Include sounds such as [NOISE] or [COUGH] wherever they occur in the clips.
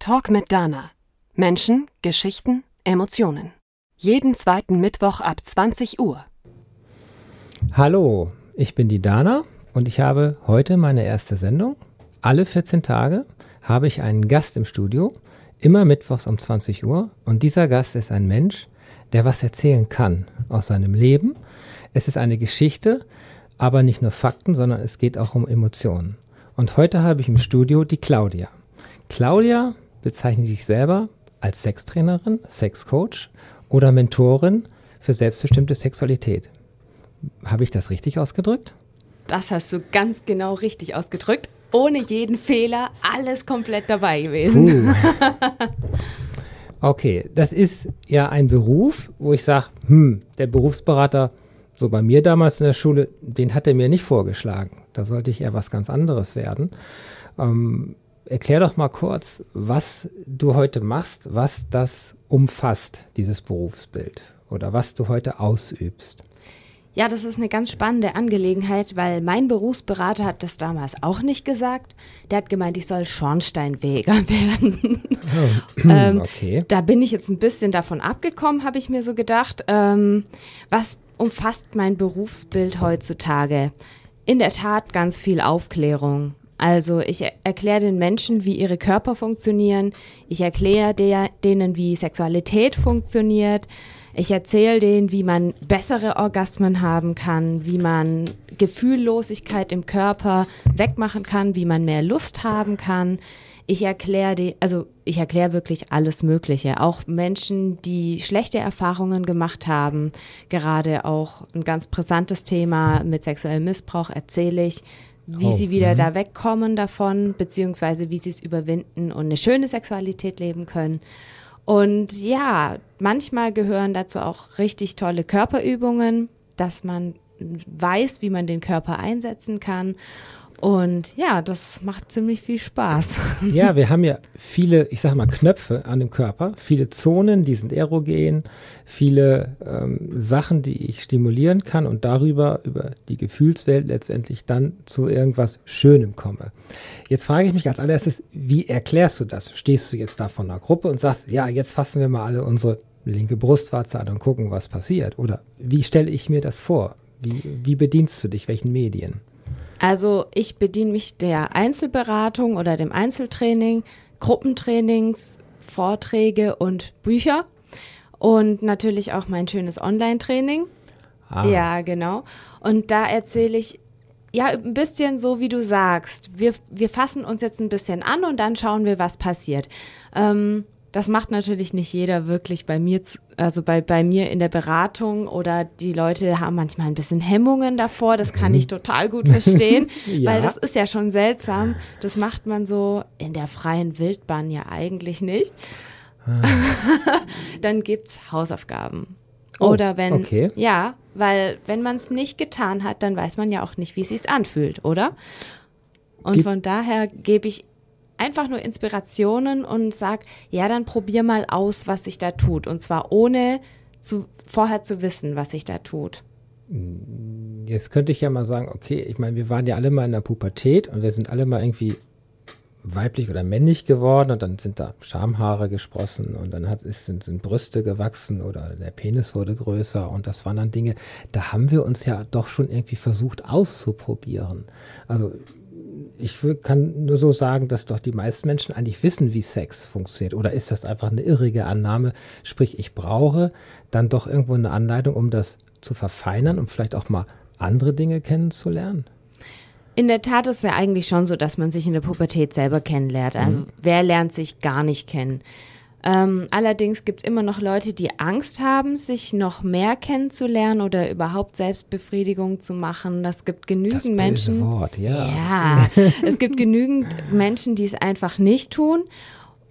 Talk mit Dana. Menschen, Geschichten, Emotionen. Jeden zweiten Mittwoch ab 20 Uhr. Hallo, ich bin die Dana und ich habe heute meine erste Sendung. Alle 14 Tage habe ich einen Gast im Studio, immer mittwochs um 20 Uhr. Und dieser Gast ist ein Mensch, der was erzählen kann aus seinem Leben. Es ist eine Geschichte, aber nicht nur Fakten, sondern es geht auch um Emotionen. Und heute habe ich im Studio die Claudia. Claudia bezeichnet sich selber als Sextrainerin, Sexcoach oder Mentorin für selbstbestimmte Sexualität. Habe ich das richtig ausgedrückt? Das hast du ganz genau richtig ausgedrückt. Ohne jeden Fehler, alles komplett dabei gewesen. Uh. Okay, das ist ja ein Beruf, wo ich sage, hm, der Berufsberater, so bei mir damals in der Schule, den hat er mir nicht vorgeschlagen. Da sollte ich eher was ganz anderes werden. Ähm, erklär doch mal kurz, was du heute machst, was das umfasst, dieses Berufsbild oder was du heute ausübst. Ja, das ist eine ganz spannende Angelegenheit, weil mein Berufsberater hat das damals auch nicht gesagt. Der hat gemeint, ich soll Schornsteinfeger [LAUGHS] werden. Oh, [CLEARS THROAT] ähm, okay. Da bin ich jetzt ein bisschen davon abgekommen, habe ich mir so gedacht. Ähm, was umfasst mein Berufsbild heutzutage? In der Tat ganz viel Aufklärung. Also ich erkläre den Menschen, wie ihre Körper funktionieren. Ich erkläre denen, wie Sexualität funktioniert. Ich erzähle denen, wie man bessere Orgasmen haben kann, wie man Gefühllosigkeit im Körper wegmachen kann, wie man mehr Lust haben kann. Ich erkläre, also ich erkläre wirklich alles Mögliche. Auch Menschen, die schlechte Erfahrungen gemacht haben, gerade auch ein ganz brisantes Thema mit sexuellem Missbrauch erzähle ich wie oh, sie wieder mh. da wegkommen davon, beziehungsweise wie sie es überwinden und eine schöne Sexualität leben können. Und ja, manchmal gehören dazu auch richtig tolle Körperübungen, dass man weiß, wie man den Körper einsetzen kann. Und ja, das macht ziemlich viel Spaß. [LAUGHS] Ja, wir haben ja viele, ich sag mal, Knöpfe an dem Körper, viele Zonen, die sind erogen, viele ähm, Sachen, die ich stimulieren kann und darüber, über die Gefühlswelt letztendlich dann zu irgendwas Schönem komme. Jetzt frage ich mich als allererstes, wie erklärst du das? Stehst du jetzt da von einer Gruppe und sagst, ja, jetzt fassen wir mal alle unsere linke Brustwarze an und gucken, was passiert? Oder wie stelle ich mir das vor? Wie, wie bedienst du dich? Welchen Medien? Also ich bediene mich der Einzelberatung oder dem Einzeltraining, Gruppentrainings, Vorträge und Bücher und natürlich auch mein schönes Online-Training. Ah. Ja, genau. Und da erzähle ich ja ein bisschen so, wie du sagst. Wir, wir fassen uns jetzt ein bisschen an und dann schauen wir, was passiert. Ähm, das macht natürlich nicht jeder wirklich bei mir, also bei, bei mir in der Beratung oder die Leute haben manchmal ein bisschen Hemmungen davor. Das kann ich mhm. total gut verstehen, [LAUGHS] ja. weil das ist ja schon seltsam. Das macht man so in der freien Wildbahn ja eigentlich nicht. Ah. [LAUGHS] Dann gibt's Hausaufgaben. Oh, oder wenn, okay. ja, weil wenn man es nicht getan hat, dann weiß man ja auch nicht, wie es sich anfühlt, oder? Und Gib von daher gebe ich einfach nur Inspirationen und sag, ja, dann probier mal aus, was sich da tut. Und zwar ohne zu, vorher zu wissen, was sich da tut. Jetzt könnte ich ja mal sagen, okay, ich meine, wir waren ja alle mal in der Pubertät und wir sind alle mal irgendwie weiblich oder männlich geworden und dann sind da Schamhaare gesprossen und dann hat, ist, sind, sind Brüste gewachsen oder der Penis wurde größer und das waren dann Dinge, da haben wir uns ja doch schon irgendwie versucht auszuprobieren. Also ich kann nur so sagen, dass doch die meisten Menschen eigentlich wissen, wie Sex funktioniert. Oder ist das einfach eine irrige Annahme? Sprich, ich brauche dann doch irgendwo eine Anleitung, um das zu verfeinern und vielleicht auch mal andere Dinge kennenzulernen? In der Tat ist es ja eigentlich schon so, dass man sich in der Pubertät selber kennenlernt. Also mhm. wer lernt sich gar nicht kennen? Ähm, allerdings gibt es immer noch Leute, die Angst haben, sich noch mehr kennenzulernen oder überhaupt Selbstbefriedigung zu machen. Das gibt genügend das Menschen. Wort, ja. Ja, es gibt genügend Menschen, die es einfach nicht tun.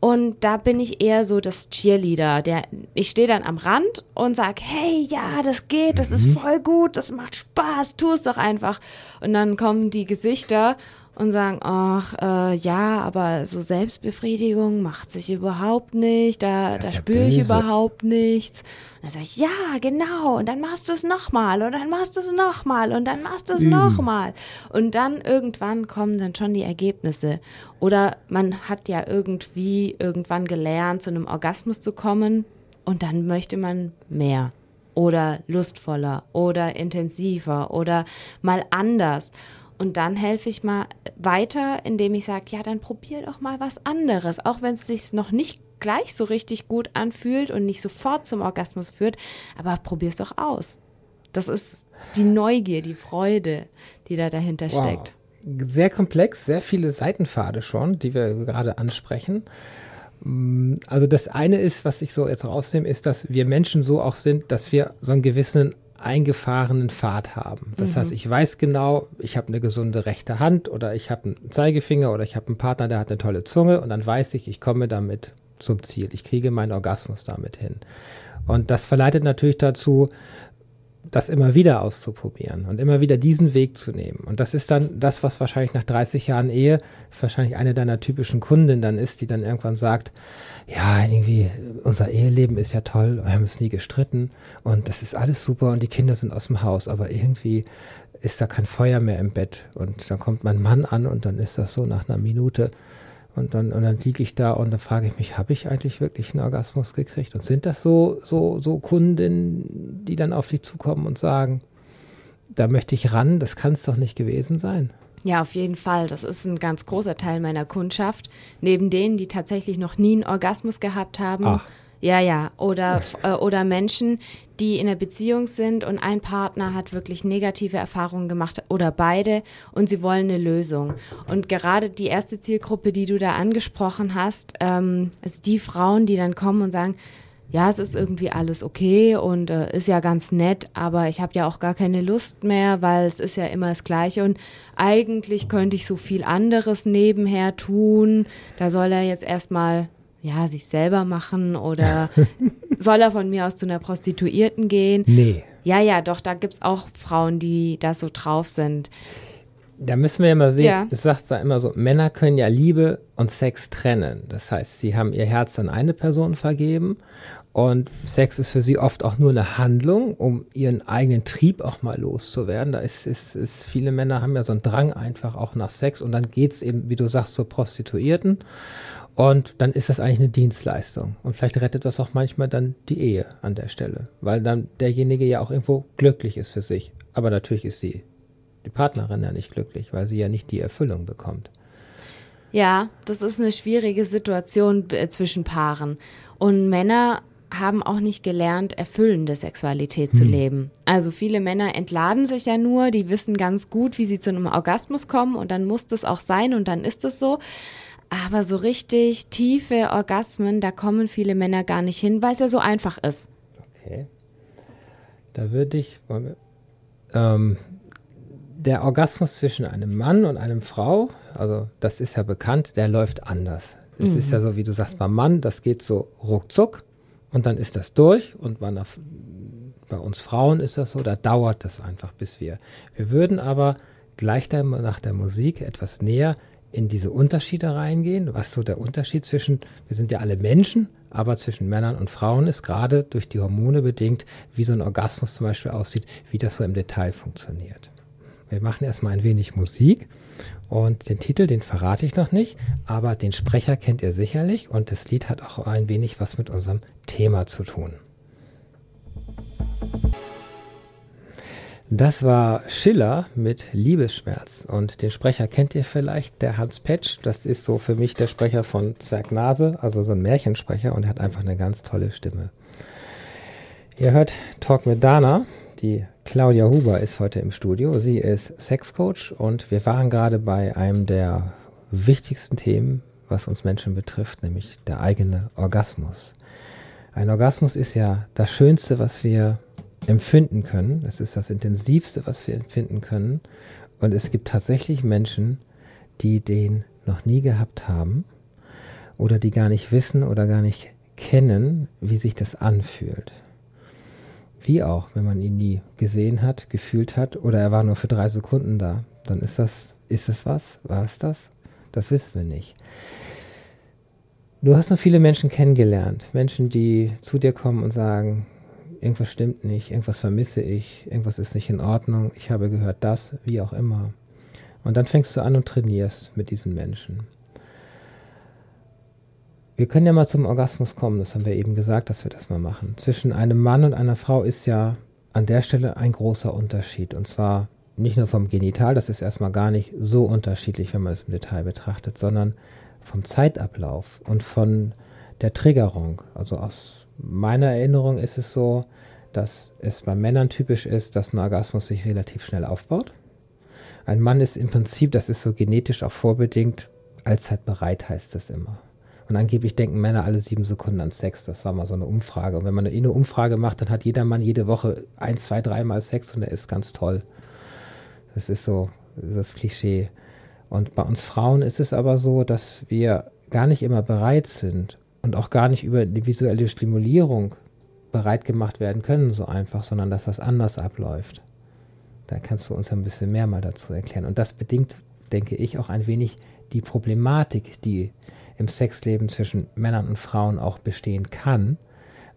Und da bin ich eher so das Cheerleader. Der, ich stehe dann am Rand und sage, hey, ja, das geht, das mhm. ist voll gut, das macht Spaß, tu es doch einfach. Und dann kommen die Gesichter und sagen, ach äh, ja, aber so Selbstbefriedigung macht sich überhaupt nicht, da, da spüre ich überhaupt nichts. Und dann sage ich, ja, genau, und dann machst du es nochmal und dann machst du es nochmal und dann machst du es nochmal. Und dann irgendwann kommen dann schon die Ergebnisse. Oder man hat ja irgendwie irgendwann gelernt, zu einem Orgasmus zu kommen und dann möchte man mehr oder lustvoller oder intensiver oder mal anders. Und dann helfe ich mal weiter, indem ich sage, ja, dann probier doch mal was anderes, auch wenn es sich noch nicht gleich so richtig gut anfühlt und nicht sofort zum Orgasmus führt, aber probier es doch aus. Das ist die Neugier, die Freude, die da dahinter wow. steckt. Sehr komplex, sehr viele Seitenpfade schon, die wir gerade ansprechen. Mm, also das eine ist, was ich so jetzt rausnehme, ist, dass wir Menschen so auch sind, dass wir so einen gewissen eingefahrenen Pfad haben. Das mhm. heißt, ich weiß genau, ich habe eine gesunde rechte Hand oder ich habe einen Zeigefinger oder ich habe einen Partner, der hat eine tolle Zunge und dann weiß ich, ich komme damit zum Ziel. Ich kriege meinen Orgasmus damit hin. Und das verleitet natürlich dazu, das immer wieder auszuprobieren und immer wieder diesen Weg zu nehmen. Und das ist dann das, was wahrscheinlich nach 30 Jahren Ehe wahrscheinlich eine deiner typischen Kundinnen dann ist, die dann irgendwann sagt, ja, irgendwie, unser Eheleben ist ja toll, wir haben es nie gestritten und das ist alles super und die Kinder sind aus dem Haus, aber irgendwie ist da kein Feuer mehr im Bett. Und dann kommt mein Mann an und dann ist das so nach einer Minute, und dann, und dann liege ich da und dann frage ich mich, habe ich eigentlich wirklich einen Orgasmus gekriegt? Und sind das so, so, so Kundinnen, die dann auf dich zukommen und sagen, da möchte ich ran, das kann es doch nicht gewesen sein? Ja, auf jeden Fall. Das ist ein ganz großer Teil meiner Kundschaft. Neben denen, die tatsächlich noch nie einen Orgasmus gehabt haben. Ach. Ja, ja. Oder, äh, oder Menschen, die in einer Beziehung sind und ein Partner hat wirklich negative Erfahrungen gemacht oder beide und sie wollen eine Lösung. Und gerade die erste Zielgruppe, die du da angesprochen hast, ähm, ist die Frauen, die dann kommen und sagen, ja, es ist irgendwie alles okay und äh, ist ja ganz nett, aber ich habe ja auch gar keine Lust mehr, weil es ist ja immer das Gleiche und eigentlich könnte ich so viel anderes nebenher tun. Da soll er jetzt erstmal ja, sich selber machen oder [LAUGHS] soll er von mir aus zu einer Prostituierten gehen? Nee. Ja, ja, doch, da gibt es auch Frauen, die da so drauf sind. Da müssen wir ja mal sehen, ja. du sagst da immer so, Männer können ja Liebe und Sex trennen. Das heißt, sie haben ihr Herz an eine Person vergeben und Sex ist für sie oft auch nur eine Handlung, um ihren eigenen Trieb auch mal loszuwerden. Da ist, ist, ist viele Männer haben ja so einen Drang einfach auch nach Sex und dann geht es eben, wie du sagst, zur Prostituierten. Und dann ist das eigentlich eine Dienstleistung. Und vielleicht rettet das auch manchmal dann die Ehe an der Stelle, weil dann derjenige ja auch irgendwo glücklich ist für sich. Aber natürlich ist sie, die Partnerin ja nicht glücklich, weil sie ja nicht die Erfüllung bekommt. Ja, das ist eine schwierige Situation äh, zwischen Paaren. Und Männer haben auch nicht gelernt, erfüllende Sexualität zu hm. leben. Also viele Männer entladen sich ja nur, die wissen ganz gut, wie sie zu einem Orgasmus kommen und dann muss das auch sein und dann ist es so. Aber so richtig tiefe Orgasmen, da kommen viele Männer gar nicht hin, weil es ja so einfach ist. Okay. Da würde ich. Ähm, der Orgasmus zwischen einem Mann und einem Frau, also das ist ja bekannt, der läuft anders. Es mhm. ist ja so, wie du sagst, beim Mann, das geht so ruckzuck und dann ist das durch und bei, einer, bei uns Frauen ist das so, da dauert das einfach, bis wir. Wir würden aber gleich nach der Musik etwas näher in diese Unterschiede reingehen, was so der Unterschied zwischen, wir sind ja alle Menschen, aber zwischen Männern und Frauen ist gerade durch die Hormone bedingt, wie so ein Orgasmus zum Beispiel aussieht, wie das so im Detail funktioniert. Wir machen erstmal ein wenig Musik und den Titel, den verrate ich noch nicht, aber den Sprecher kennt ihr sicherlich und das Lied hat auch ein wenig was mit unserem Thema zu tun. Das war Schiller mit Liebesschmerz. Und den Sprecher kennt ihr vielleicht, der Hans Petsch. Das ist so für mich der Sprecher von Zwergnase, also so ein Märchensprecher. Und er hat einfach eine ganz tolle Stimme. Ihr hört Talk mit Dana. Die Claudia Huber ist heute im Studio. Sie ist Sexcoach und wir waren gerade bei einem der wichtigsten Themen, was uns Menschen betrifft, nämlich der eigene Orgasmus. Ein Orgasmus ist ja das Schönste, was wir empfinden können. Es ist das Intensivste, was wir empfinden können. Und es gibt tatsächlich Menschen, die den noch nie gehabt haben oder die gar nicht wissen oder gar nicht kennen, wie sich das anfühlt. Wie auch, wenn man ihn nie gesehen hat, gefühlt hat oder er war nur für drei Sekunden da, dann ist das Ist es was? War es das? Das wissen wir nicht. Du hast noch viele Menschen kennengelernt. Menschen, die zu dir kommen und sagen, irgendwas stimmt nicht, irgendwas vermisse ich, irgendwas ist nicht in Ordnung, ich habe gehört das, wie auch immer. Und dann fängst du an und trainierst mit diesen Menschen. Wir können ja mal zum Orgasmus kommen, das haben wir eben gesagt, dass wir das mal machen. Zwischen einem Mann und einer Frau ist ja an der Stelle ein großer Unterschied. Und zwar nicht nur vom Genital, das ist erstmal gar nicht so unterschiedlich, wenn man es im Detail betrachtet, sondern vom Zeitablauf und von der Triggerung. Also aus meiner Erinnerung ist es so, dass es bei Männern typisch ist, dass ein Orgasmus sich relativ schnell aufbaut. Ein Mann ist im Prinzip, das ist so genetisch auch vorbedingt, allzeit bereit, heißt es immer. Und angeblich denken Männer alle sieben Sekunden an Sex. Das war mal so eine Umfrage. Und wenn man eine Umfrage macht, dann hat jeder Mann jede Woche ein, zwei, dreimal Sex und er ist ganz toll. Das ist so das Klischee. Und bei uns Frauen ist es aber so, dass wir gar nicht immer bereit sind und auch gar nicht über die visuelle Stimulierung bereit gemacht werden können, so einfach, sondern dass das anders abläuft. Da kannst du uns ein bisschen mehr mal dazu erklären. Und das bedingt, denke ich, auch ein wenig die Problematik, die im Sexleben zwischen Männern und Frauen auch bestehen kann,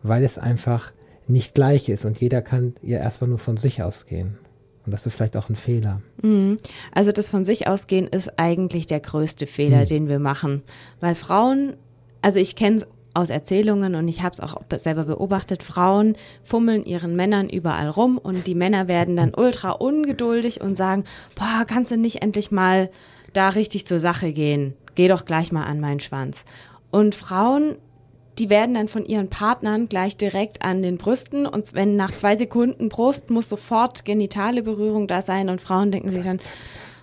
weil es einfach nicht gleich ist und jeder kann ja erstmal nur von sich ausgehen. Und das ist vielleicht auch ein Fehler. Mhm. Also das von sich ausgehen ist eigentlich der größte Fehler, mhm. den wir machen. Weil Frauen, also ich kenne es aus Erzählungen und ich habe es auch selber beobachtet, Frauen fummeln ihren Männern überall rum und die Männer werden dann ultra ungeduldig und sagen, boah, kannst du nicht endlich mal da richtig zur Sache gehen? Geh doch gleich mal an meinen Schwanz. Und Frauen, die werden dann von ihren Partnern gleich direkt an den Brüsten und wenn nach zwei Sekunden Brust muss sofort genitale Berührung da sein und Frauen denken sich dann,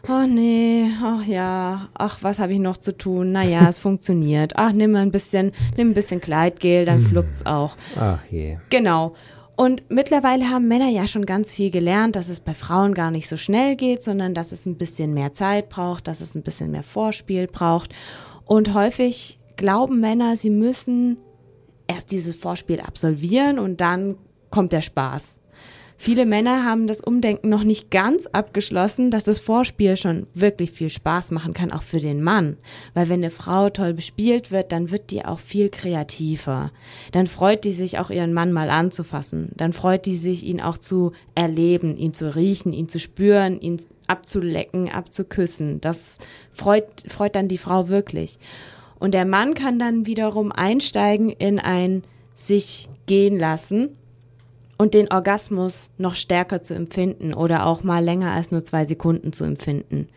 oh nee, ach ja, ach, was habe ich noch zu tun? Naja, es funktioniert. Ach, nimm mal ein bisschen, nimm ein bisschen Kleidgel, dann hm. fluckt's auch. Ach je. Genau. Und mittlerweile haben Männer ja schon ganz viel gelernt, dass es bei Frauen gar nicht so schnell geht, sondern dass es ein bisschen mehr Zeit braucht, dass es ein bisschen mehr Vorspiel braucht. Und häufig glauben Männer, sie müssen erst dieses Vorspiel absolvieren und dann kommt der Spaß. Viele Männer haben das Umdenken noch nicht ganz abgeschlossen, dass das Vorspiel schon wirklich viel Spaß machen kann, auch für den Mann. Weil wenn eine Frau toll bespielt wird, dann wird die auch viel kreativer. Dann freut die sich auch ihren Mann mal anzufassen. Dann freut die sich, ihn auch zu erleben, ihn zu riechen, ihn zu spüren, ihn abzulecken, abzuküssen. Das freut, freut dann die Frau wirklich. Und der Mann kann dann wiederum einsteigen in ein sich gehen lassen und den Orgasmus noch stärker zu empfinden oder auch mal länger als nur zwei Sekunden zu empfinden.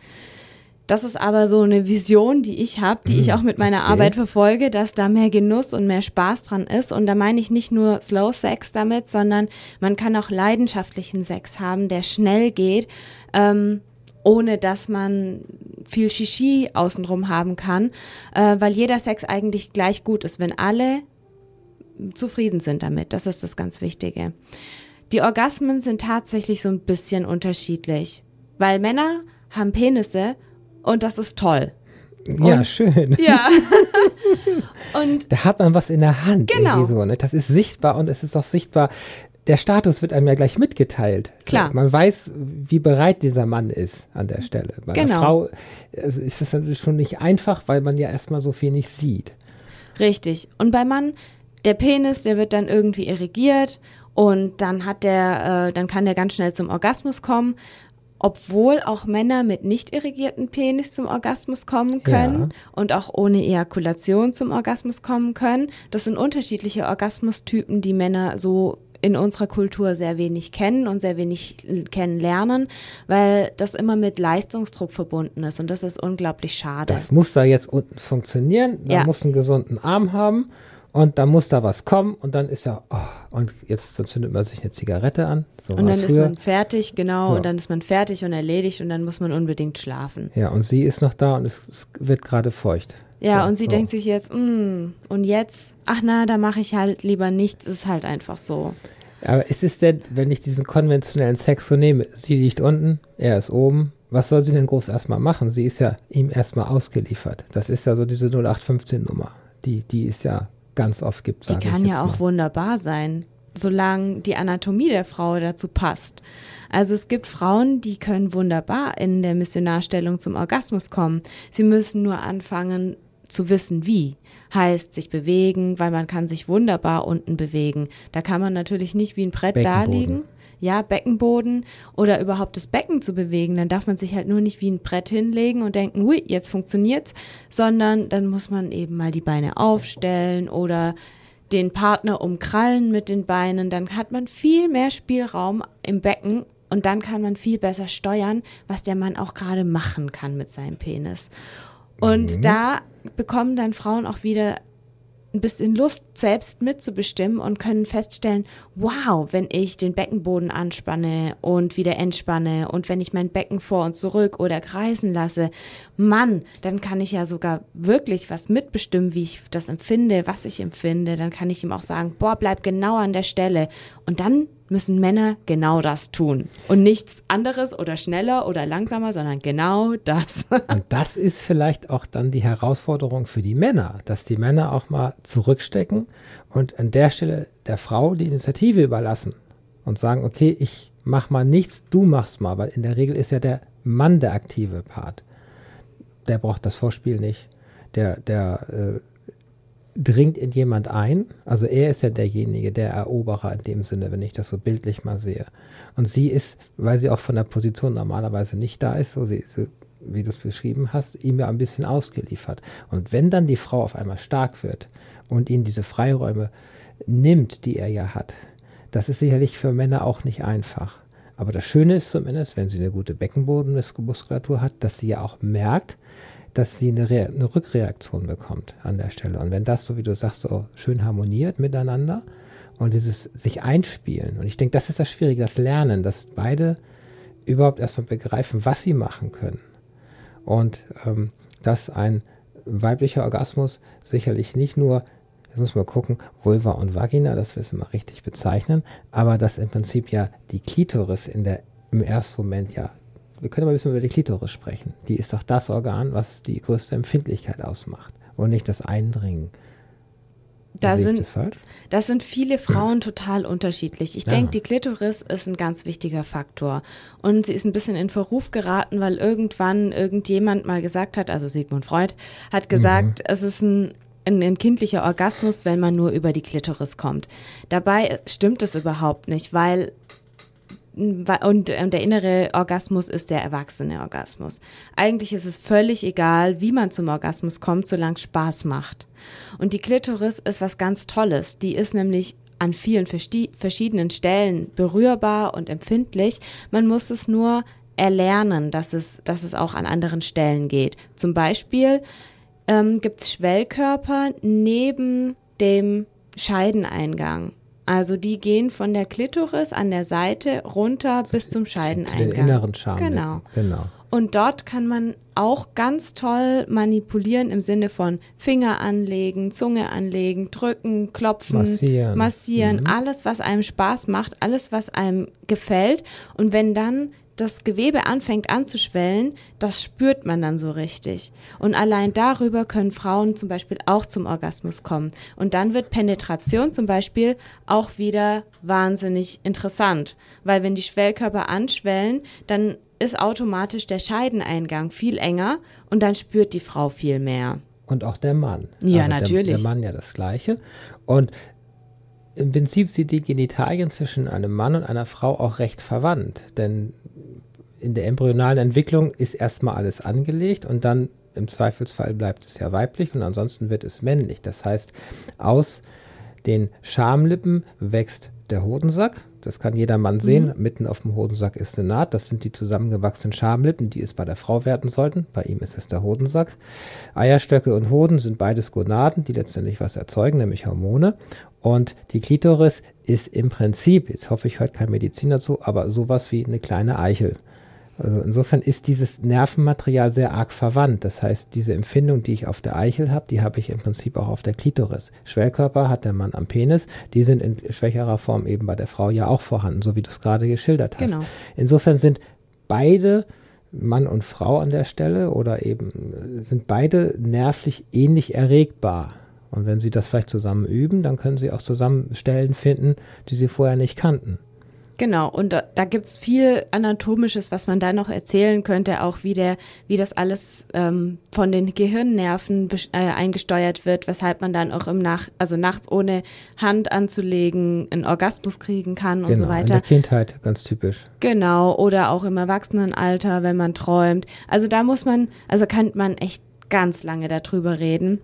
Das ist aber so eine Vision, die ich habe, die ich hm, auch mit meiner okay. Arbeit verfolge, dass da mehr Genuss und mehr Spaß dran ist. Und da meine ich nicht nur Slow Sex damit, sondern man kann auch leidenschaftlichen Sex haben, der schnell geht, ähm, ohne dass man viel Shishi außenrum haben kann, äh, weil jeder Sex eigentlich gleich gut ist. Wenn alle zufrieden sind damit. Das ist das ganz Wichtige. Die Orgasmen sind tatsächlich so ein bisschen unterschiedlich, weil Männer haben Penisse und das ist toll. Ja, und, schön. [LAUGHS] Ja. [LAUGHS] und da hat man was in der Hand. Genau. So, ne? Das ist sichtbar und es ist auch sichtbar. Der Status wird einem ja gleich mitgeteilt. Klar. Man weiß, wie bereit dieser Mann ist an der Stelle. Bei genau. einer Frau ist das schon nicht einfach, weil man ja erstmal so viel nicht sieht. Richtig. Und beim Mann der Penis, der wird dann irgendwie irrigiert und dann hat der, äh, dann kann der ganz schnell zum Orgasmus kommen. Obwohl auch Männer mit nicht irrigierten Penis zum Orgasmus kommen können ja. und auch ohne Ejakulation zum Orgasmus kommen können. Das sind unterschiedliche Orgasmustypen, die Männer so in unserer Kultur sehr wenig kennen und sehr wenig kennenlernen, weil das immer mit Leistungsdruck verbunden ist und das ist unglaublich schade. Das muss da jetzt unten funktionieren, man ja. muss einen gesunden Arm haben und dann muss da was kommen und dann ist ja, oh, und jetzt zündet man sich eine Zigarette an. So und dann früher. ist man fertig, genau, ja. und dann ist man fertig und erledigt und dann muss man unbedingt schlafen. Ja, und sie ist noch da und es, es wird gerade feucht. Ja, so, und sie oh. denkt sich jetzt, mm, und jetzt, ach na, da mache ich halt lieber nichts, ist halt einfach so. Aber ist es denn, wenn ich diesen konventionellen Sex so nehme, sie liegt unten, er ist oben, was soll sie denn groß erstmal machen? Sie ist ja ihm erstmal ausgeliefert. Das ist ja so diese 0815-Nummer. Die, die ist ja ganz oft gibt. Die kann ja auch mal. wunderbar sein. solange die Anatomie der Frau dazu passt. Also es gibt Frauen, die können wunderbar in der Missionarstellung zum Orgasmus kommen. Sie müssen nur anfangen zu wissen, wie. Heißt sich bewegen, weil man kann sich wunderbar unten bewegen. Da kann man natürlich nicht wie ein Brett da liegen ja, Beckenboden oder überhaupt das Becken zu bewegen, dann darf man sich halt nur nicht wie ein Brett hinlegen und denken, ui, jetzt funktioniert's, sondern dann muss man eben mal die Beine aufstellen oder den Partner umkrallen mit den Beinen, dann hat man viel mehr Spielraum im Becken und dann kann man viel besser steuern, was der Mann auch gerade machen kann mit seinem Penis. Und mhm. da bekommen dann Frauen auch wieder ein bisschen Lust, selbst mitzubestimmen und können feststellen, wow, wenn ich den Beckenboden anspanne und wieder entspanne und wenn ich mein Becken vor und zurück oder kreisen lasse, Mann, dann kann ich ja sogar wirklich was mitbestimmen, wie ich das empfinde, was ich empfinde. Dann kann ich ihm auch sagen, boah, bleib genau an der Stelle. Und dann müssen Männer genau das tun. Und nichts anderes oder schneller oder langsamer, sondern genau das. [LAUGHS] Und das ist vielleicht auch dann die Herausforderung für die Männer, dass die Männer auch mal zurückstecken und an der Stelle der Frau die Initiative überlassen und sagen, okay, ich mach mal nichts, du machst mal, weil in der Regel ist ja der Mann der aktive Part. Der braucht das Vorspiel nicht. Der, der äh, dringt in jemand ein. Also er ist ja derjenige, der Eroberer in dem Sinne, wenn ich das so bildlich mal sehe. Und sie ist, weil sie auch von der Position normalerweise nicht da ist, so, sie, so wie du es beschrieben hast, ihm ja ein bisschen ausgeliefert. Und wenn dann die Frau auf einmal stark wird und ihn diese Freiräume nimmt, die er ja hat, das ist sicherlich für Männer auch nicht einfach. Aber das Schöne ist zumindest, wenn sie eine gute Beckenbodenmuskulatur hat, dass sie ja auch merkt, dass sie eine, Re eine Rückreaktion bekommt an der Stelle. Und wenn das, so wie du sagst, so schön harmoniert miteinander und dieses sich einspielen, und ich denke, das ist das Schwierige, das Lernen, dass beide überhaupt erstmal begreifen, was sie machen können. Und ähm, dass ein weiblicher Orgasmus sicherlich nicht nur, jetzt muss man gucken, Vulva und Vagina, das wissen wir richtig bezeichnen, aber dass im Prinzip ja die Klitoris in der, im ersten Moment ja wir können aber ein bisschen über die Klitoris sprechen. Die ist doch das Organ, was die größte Empfindlichkeit ausmacht und nicht das Eindringen. Da sind, das, das, sind viele Frauen total unterschiedlich. Ich ja. denke, die Klitoris ist ein ganz wichtiger Faktor. Und sie ist ein bisschen in Verruf geraten, weil irgendwann irgendjemand mal gesagt hat, also Sigmund Freud, hat gesagt, mhm. es ist ein ein, ein, kindlicher Orgasmus, wenn man nur über die Klitoris kommt. Dabei stimmt es überhaupt nicht, weil und, und der innere Orgasmus ist der erwachsene Orgasmus. Eigentlich ist es völlig egal, wie man zum Orgasmus kommt, solange es Spaß macht. Und die Klitoris ist was ganz Tolles. Die ist nämlich an vielen verschiedenen Stellen berührbar und empfindlich. Man muss es nur erlernen, dass es, dass es auch an anderen Stellen geht. Zum Beispiel ähm, gibt es Schwellkörper neben dem Scheideneingang. Also die gehen von der Klitoris an der Seite runter bis zum Scheideneingang. Den inneren Schamlippen. Genau. genau. Und dort kann man auch ganz toll manipulieren im Sinne von Finger anlegen, Zunge anlegen, drücken, klopfen, massieren, massieren mhm. alles, was einem Spaß macht, alles, was einem gefällt. Und wenn dann das Gewebe anfängt anzuschwellen, das spürt man dann so richtig. Und allein darüber können Frauen zum Beispiel auch zum Orgasmus kommen. Und dann wird Penetration zum Beispiel auch wieder wahnsinnig interessant, weil wenn die Schwellkörper anschwellen, dann ist automatisch der Scheideneingang viel enger und dann spürt die Frau viel mehr. Und auch der Mann. Ja, also natürlich. Der, der Mann ja das Gleiche. Und im Prinzip sind die Genitalien zwischen einem Mann und einer Frau auch recht verwandt, denn in der embryonalen Entwicklung ist erstmal alles angelegt und dann im Zweifelsfall bleibt es ja weiblich und ansonsten wird es männlich. Das heißt, aus den Schamlippen wächst der Hodensack. Das kann jeder Mann sehen. Mhm. Mitten auf dem Hodensack ist eine Naht. Das sind die zusammengewachsenen Schamlippen, die es bei der Frau werden sollten. Bei ihm ist es der Hodensack. Eierstöcke und Hoden sind beides Gonaden, die letztendlich was erzeugen, nämlich Hormone. Und die Klitoris ist im Prinzip, jetzt hoffe ich, hört kein Medizin dazu, aber sowas wie eine kleine Eichel. Also insofern ist dieses Nervenmaterial sehr arg verwandt. Das heißt, diese Empfindung, die ich auf der Eichel habe, die habe ich im Prinzip auch auf der Klitoris. Schwellkörper hat der Mann am Penis, die sind in schwächerer Form eben bei der Frau ja auch vorhanden, so wie du es gerade geschildert hast. Genau. Insofern sind beide Mann und Frau an der Stelle oder eben sind beide nervlich ähnlich erregbar. Und wenn sie das vielleicht zusammen üben, dann können sie auch zusammen Stellen finden, die sie vorher nicht kannten. Genau, und da, da gibt es viel Anatomisches, was man da noch erzählen könnte, auch wie, der, wie das alles ähm, von den Gehirnnerven äh, eingesteuert wird, weshalb man dann auch im Nach also nachts ohne Hand anzulegen einen Orgasmus kriegen kann genau, und so weiter. In der Kindheit, ganz typisch. Genau, oder auch im Erwachsenenalter, wenn man träumt. Also da muss man, also kann man echt ganz lange darüber reden.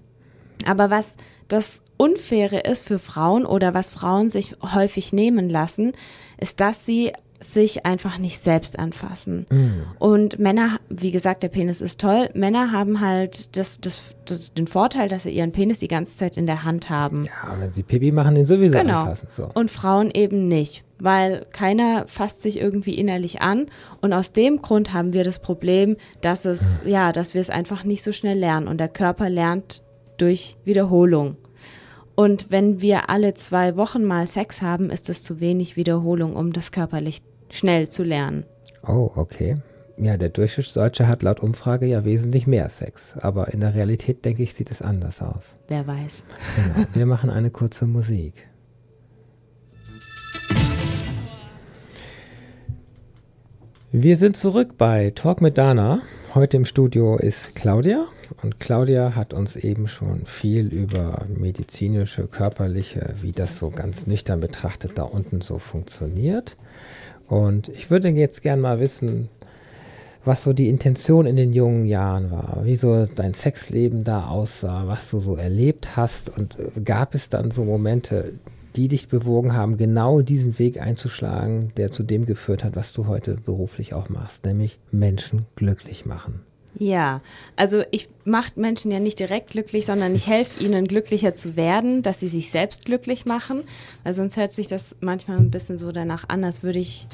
Aber was das Unfaire ist für Frauen oder was Frauen sich häufig nehmen lassen, ist, dass sie sich einfach nicht selbst anfassen. Mm. Und Männer, wie gesagt, der Penis ist toll. Männer haben halt das, das, das, den Vorteil, dass sie ihren Penis die ganze Zeit in der Hand haben. Ja, wenn sie Pipi machen, den sowieso genau. anfassen. So. Und Frauen eben nicht, weil keiner fasst sich irgendwie innerlich an. Und aus dem Grund haben wir das Problem, dass es, mm. ja, dass wir es einfach nicht so schnell lernen. Und der Körper lernt durch Wiederholung. Und wenn wir alle zwei Wochen mal Sex haben, ist das zu wenig Wiederholung, um das körperlich schnell zu lernen. Oh, okay. Ja, der Durchschnittsdeutsche hat laut Umfrage ja wesentlich mehr Sex. Aber in der Realität, denke ich, sieht es anders aus. Wer weiß. Genau. Wir machen eine kurze Musik. Wir sind zurück bei Talk mit Dana. Heute im Studio ist Claudia und Claudia hat uns eben schon viel über medizinische, körperliche, wie das so ganz nüchtern betrachtet da unten so funktioniert. Und ich würde jetzt gern mal wissen, was so die Intention in den jungen Jahren war, wie so dein Sexleben da aussah, was du so erlebt hast und gab es dann so Momente, die dich bewogen haben, genau diesen Weg einzuschlagen, der zu dem geführt hat, was du heute beruflich auch machst, nämlich Menschen glücklich machen. Ja, also ich mache Menschen ja nicht direkt glücklich, sondern ich helfe ihnen glücklicher zu werden, dass sie sich selbst glücklich machen, weil sonst hört sich das manchmal ein bisschen so danach an, als würde ich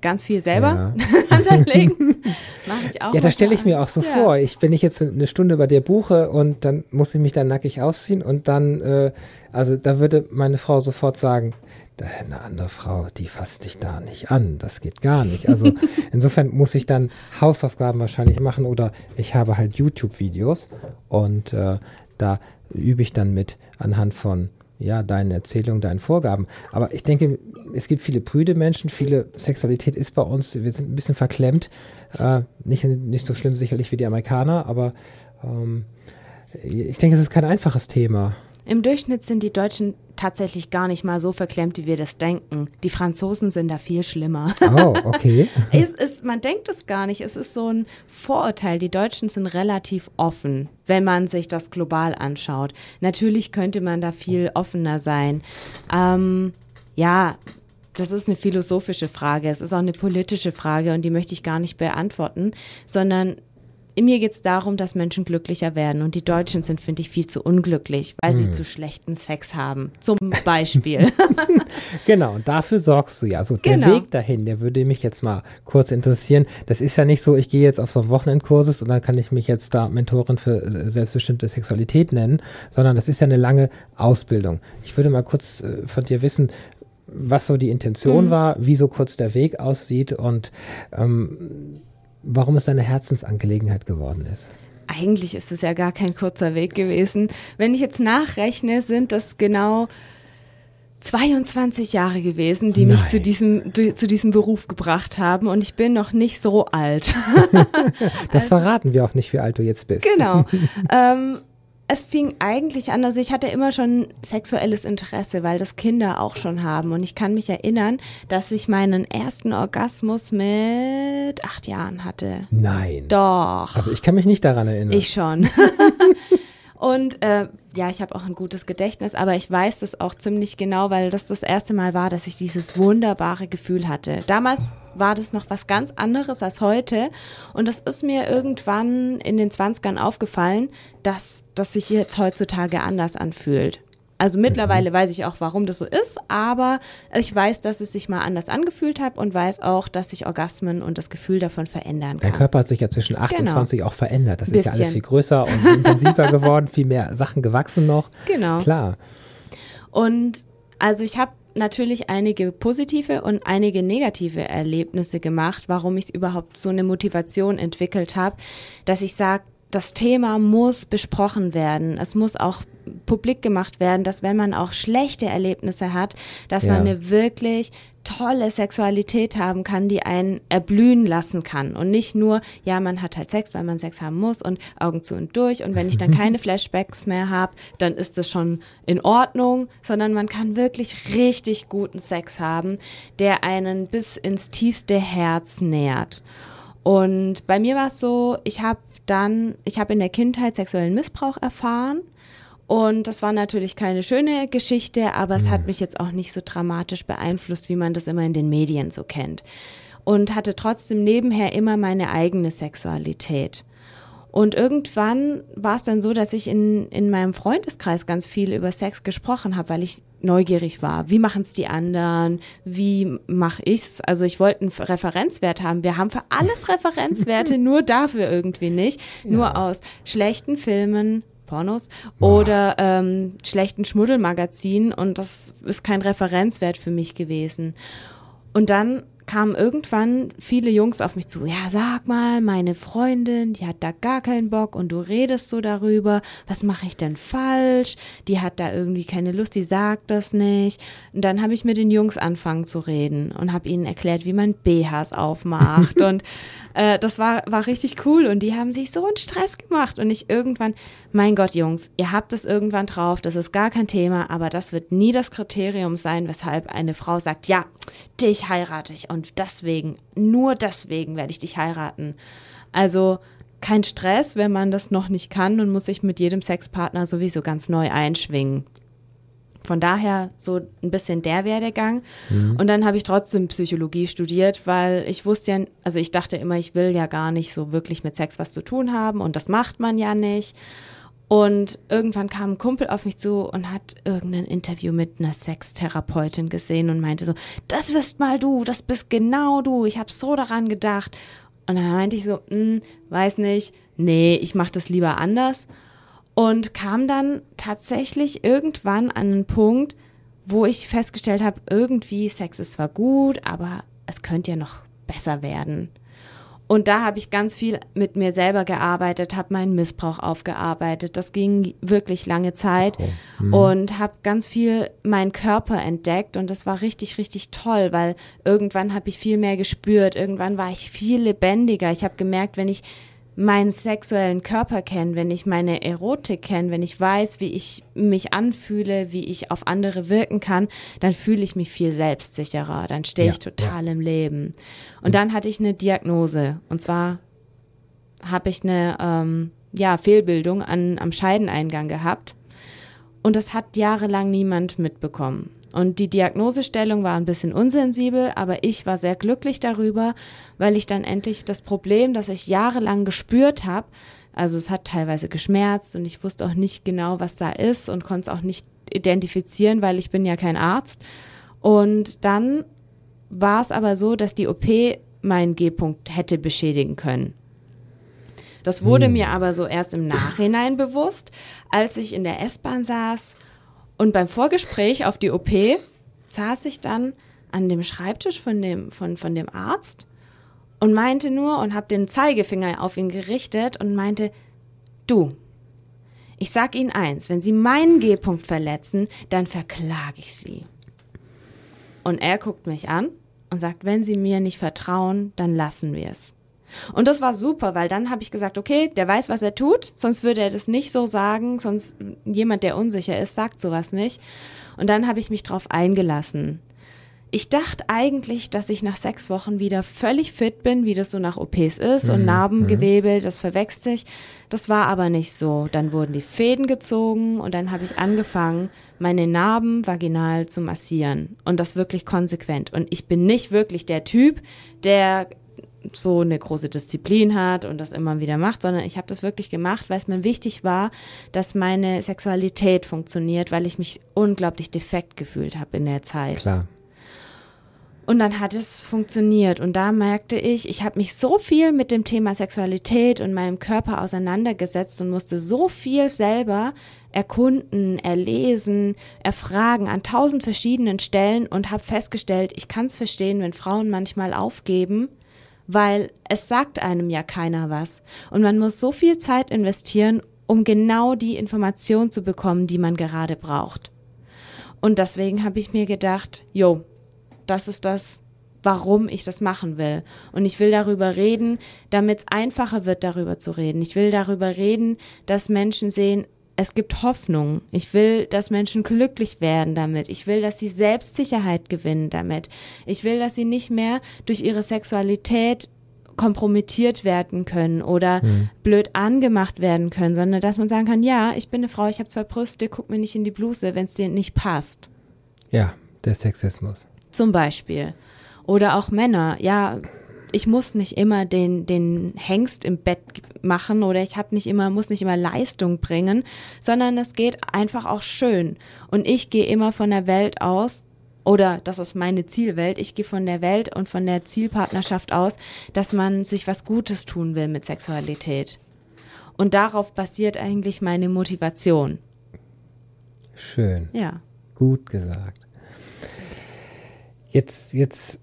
ganz viel selber ja. [LAUGHS] anlegen. [LAUGHS] Mache ich auch. Ja, das stelle ich mir auch so ja. vor. Ich, wenn ich jetzt eine Stunde bei dir buche und dann muss ich mich dann nackig ausziehen und dann, äh, also da würde meine Frau sofort sagen, eine andere Frau, die fasst dich da nicht an. Das geht gar nicht. Also [LAUGHS] insofern muss ich dann Hausaufgaben wahrscheinlich machen oder ich habe halt YouTube-Videos und äh, da übe ich dann mit anhand von ja, deinen Erzählungen, deinen Vorgaben. Aber ich denke, es gibt viele prüde Menschen, viele Sexualität ist bei uns, wir sind ein bisschen verklemmt. Äh, nicht, nicht so schlimm sicherlich wie die Amerikaner, aber ähm, ich denke, es ist kein einfaches Thema. Im Durchschnitt sind die Deutschen tatsächlich gar nicht mal so verklemmt, wie wir das denken. Die Franzosen sind da viel schlimmer. Oh, okay. [LAUGHS] es ist, man denkt es gar nicht. Es ist so ein Vorurteil. Die Deutschen sind relativ offen, wenn man sich das global anschaut. Natürlich könnte man da viel offener sein. Ähm, ja, das ist eine philosophische Frage. Es ist auch eine politische Frage und die möchte ich gar nicht beantworten, sondern mir geht es darum, dass Menschen glücklicher werden. Und die Deutschen sind, finde ich, viel zu unglücklich, weil hm. sie zu schlechten Sex haben. Zum Beispiel. [LAUGHS] [LAUGHS] genau, und dafür sorgst du ja. Also genau. der Weg dahin, der würde mich jetzt mal kurz interessieren. Das ist ja nicht so, ich gehe jetzt auf so einen Wochenendkursus und dann kann ich mich jetzt da Mentorin für äh, selbstbestimmte Sexualität nennen, sondern das ist ja eine lange Ausbildung. Ich würde mal kurz äh, von dir wissen, was so die Intention mhm. war, wie so kurz der Weg aussieht und ähm, warum es deine Herzensangelegenheit geworden ist. Eigentlich ist es ja gar kein kurzer Weg gewesen. Wenn ich jetzt nachrechne, sind das genau 22 Jahre gewesen, die Nein. mich zu diesem, zu diesem Beruf gebracht haben und ich bin noch nicht so alt. [LAUGHS] das also, verraten wir auch nicht, wie alt du jetzt bist. Genau. [LAUGHS] ähm, es fing eigentlich an, also ich hatte immer schon sexuelles Interesse, weil das Kinder auch schon haben. Und ich kann mich erinnern, dass ich meinen ersten Orgasmus mit acht Jahren hatte. Nein. Doch. Also ich kann mich nicht daran erinnern. Ich schon. [LAUGHS] Und äh, ja, ich habe auch ein gutes Gedächtnis, aber ich weiß das auch ziemlich genau, weil das das erste Mal war, dass ich dieses wunderbare Gefühl hatte. Damals war das noch was ganz anderes als heute und das ist mir irgendwann in den 20ern aufgefallen, dass das sich jetzt heutzutage anders anfühlt. Also mittlerweile mhm. weiß ich auch, warum das so ist, aber ich weiß, dass es sich mal anders angefühlt hat und weiß auch, dass sich Orgasmen und das Gefühl davon verändern kann. Dein Körper hat sich ja zwischen 28 genau. auch verändert. Das Bisschen. ist ja alles viel größer und intensiver geworden, viel mehr Sachen gewachsen noch. Genau. Klar. Und also ich habe natürlich einige positive und einige negative Erlebnisse gemacht, warum ich überhaupt so eine Motivation entwickelt habe, dass ich sage, das Thema muss besprochen werden. Es muss auch publik gemacht werden, dass wenn man auch schlechte Erlebnisse hat, dass ja. man eine wirklich tolle Sexualität haben kann, die einen erblühen lassen kann. Und nicht nur, ja, man hat halt Sex, weil man Sex haben muss und Augen zu und durch. Und wenn ich dann [LAUGHS] keine Flashbacks mehr habe, dann ist das schon in Ordnung, sondern man kann wirklich richtig guten Sex haben, der einen bis ins tiefste Herz nährt. Und bei mir war es so, ich habe dann, ich habe in der Kindheit sexuellen Missbrauch erfahren und das war natürlich keine schöne Geschichte, aber es hat mhm. mich jetzt auch nicht so dramatisch beeinflusst, wie man das immer in den Medien so kennt. Und hatte trotzdem nebenher immer meine eigene Sexualität. Und irgendwann war es dann so, dass ich in, in meinem Freundeskreis ganz viel über Sex gesprochen habe, weil ich neugierig war. Wie machen es die anderen? Wie mache ich's? Also ich wollte einen Referenzwert haben. Wir haben für alles [LAUGHS] Referenzwerte, nur dafür irgendwie nicht. Ja. Nur aus schlechten Filmen, Pornos oder ähm, schlechten Schmuddelmagazinen und das ist kein Referenzwert für mich gewesen. Und dann kamen irgendwann viele Jungs auf mich zu. Ja, sag mal, meine Freundin, die hat da gar keinen Bock und du redest so darüber. Was mache ich denn falsch? Die hat da irgendwie keine Lust, die sagt das nicht. Und dann habe ich mit den Jungs angefangen zu reden und habe ihnen erklärt, wie man BHs aufmacht. [LAUGHS] und äh, das war, war richtig cool und die haben sich so einen Stress gemacht. Und ich irgendwann, mein Gott, Jungs, ihr habt es irgendwann drauf, das ist gar kein Thema, aber das wird nie das Kriterium sein, weshalb eine Frau sagt, ja, dich heirate ich und deswegen, nur deswegen werde ich dich heiraten. Also kein Stress, wenn man das noch nicht kann und muss sich mit jedem Sexpartner sowieso ganz neu einschwingen. Von daher so ein bisschen der Werdegang. Mhm. Und dann habe ich trotzdem Psychologie studiert, weil ich wusste ja, also ich dachte immer, ich will ja gar nicht so wirklich mit Sex was zu tun haben und das macht man ja nicht. Und irgendwann kam ein Kumpel auf mich zu und hat irgendein Interview mit einer Sextherapeutin gesehen und meinte so, das wirst mal du, das bist genau du, ich habe so daran gedacht. Und dann meinte ich so, hm, weiß nicht, nee, ich mache das lieber anders. Und kam dann tatsächlich irgendwann an einen Punkt, wo ich festgestellt habe, irgendwie Sex ist zwar gut, aber es könnte ja noch besser werden. Und da habe ich ganz viel mit mir selber gearbeitet, habe meinen Missbrauch aufgearbeitet. Das ging wirklich lange Zeit oh. mhm. und habe ganz viel meinen Körper entdeckt und das war richtig, richtig toll, weil irgendwann habe ich viel mehr gespürt, irgendwann war ich viel lebendiger. Ich habe gemerkt, wenn ich meinen sexuellen Körper kenne, wenn ich meine Erotik kenne, wenn ich weiß, wie ich mich anfühle, wie ich auf andere wirken kann, dann fühle ich mich viel selbstsicherer, dann stehe ja, ich total ja. im Leben. Und dann hatte ich eine Diagnose und zwar habe ich eine ähm, ja, Fehlbildung an, am Scheideneingang gehabt und das hat jahrelang niemand mitbekommen. Und die Diagnosestellung war ein bisschen unsensibel, aber ich war sehr glücklich darüber, weil ich dann endlich das Problem, das ich jahrelang gespürt habe, also es hat teilweise geschmerzt und ich wusste auch nicht genau, was da ist und konnte es auch nicht identifizieren, weil ich bin ja kein Arzt. Und dann war es aber so, dass die OP meinen G-Punkt hätte beschädigen können. Das wurde hm. mir aber so erst im Nachhinein bewusst, als ich in der S-Bahn saß und beim Vorgespräch auf die OP saß ich dann an dem Schreibtisch von dem, von, von dem Arzt und meinte nur und habe den Zeigefinger auf ihn gerichtet und meinte, du, ich sag Ihnen eins, wenn Sie meinen G-Punkt verletzen, dann verklage ich Sie. Und er guckt mich an und sagt, wenn Sie mir nicht vertrauen, dann lassen wir es. Und das war super, weil dann habe ich gesagt, okay, der weiß, was er tut, sonst würde er das nicht so sagen, sonst jemand, der unsicher ist, sagt sowas nicht. Und dann habe ich mich drauf eingelassen. Ich dachte eigentlich, dass ich nach sechs Wochen wieder völlig fit bin, wie das so nach OPs ist und mhm. Narbengewebe, mhm. das verwächst sich. Das war aber nicht so. Dann wurden die Fäden gezogen und dann habe ich angefangen, meine Narben vaginal zu massieren und das wirklich konsequent. Und ich bin nicht wirklich der Typ, der so eine große Disziplin hat und das immer wieder macht, sondern ich habe das wirklich gemacht, weil es mir wichtig war, dass meine Sexualität funktioniert, weil ich mich unglaublich defekt gefühlt habe in der Zeit. Klar. Und dann hat es funktioniert und da merkte ich, ich habe mich so viel mit dem Thema Sexualität und meinem Körper auseinandergesetzt und musste so viel selber erkunden, erlesen, erfragen an tausend verschiedenen Stellen und habe festgestellt, ich kann es verstehen, wenn Frauen manchmal aufgeben weil es sagt einem ja keiner was. Und man muss so viel Zeit investieren, um genau die Information zu bekommen, die man gerade braucht. Und deswegen habe ich mir gedacht, jo, das ist das, warum ich das machen will. Und ich will darüber reden, damit es einfacher wird, darüber zu reden. Ich will darüber reden, dass Menschen sehen, es gibt Hoffnung. Ich will, dass Menschen glücklich werden damit. Ich will, dass sie Selbstsicherheit gewinnen damit. Ich will, dass sie nicht mehr durch ihre Sexualität kompromittiert werden können oder mhm. blöd angemacht werden können, sondern dass man sagen kann, ja, ich bin eine Frau, ich habe zwei Brüste, guck mir nicht in die Bluse, wenn es dir nicht passt. Ja, der Sexismus. Zum Beispiel. Oder auch Männer, ja, ich muss nicht immer den, den Hengst im Bett machen oder ich habe nicht immer, muss nicht immer Leistung bringen, sondern es geht einfach auch schön. Und ich gehe immer von der Welt aus, oder das ist meine Zielwelt, ich gehe von der Welt und von der Zielpartnerschaft aus, dass man sich was Gutes tun will mit Sexualität. Und darauf basiert eigentlich meine Motivation. Schön. Ja. Gut gesagt. Jetzt, jetzt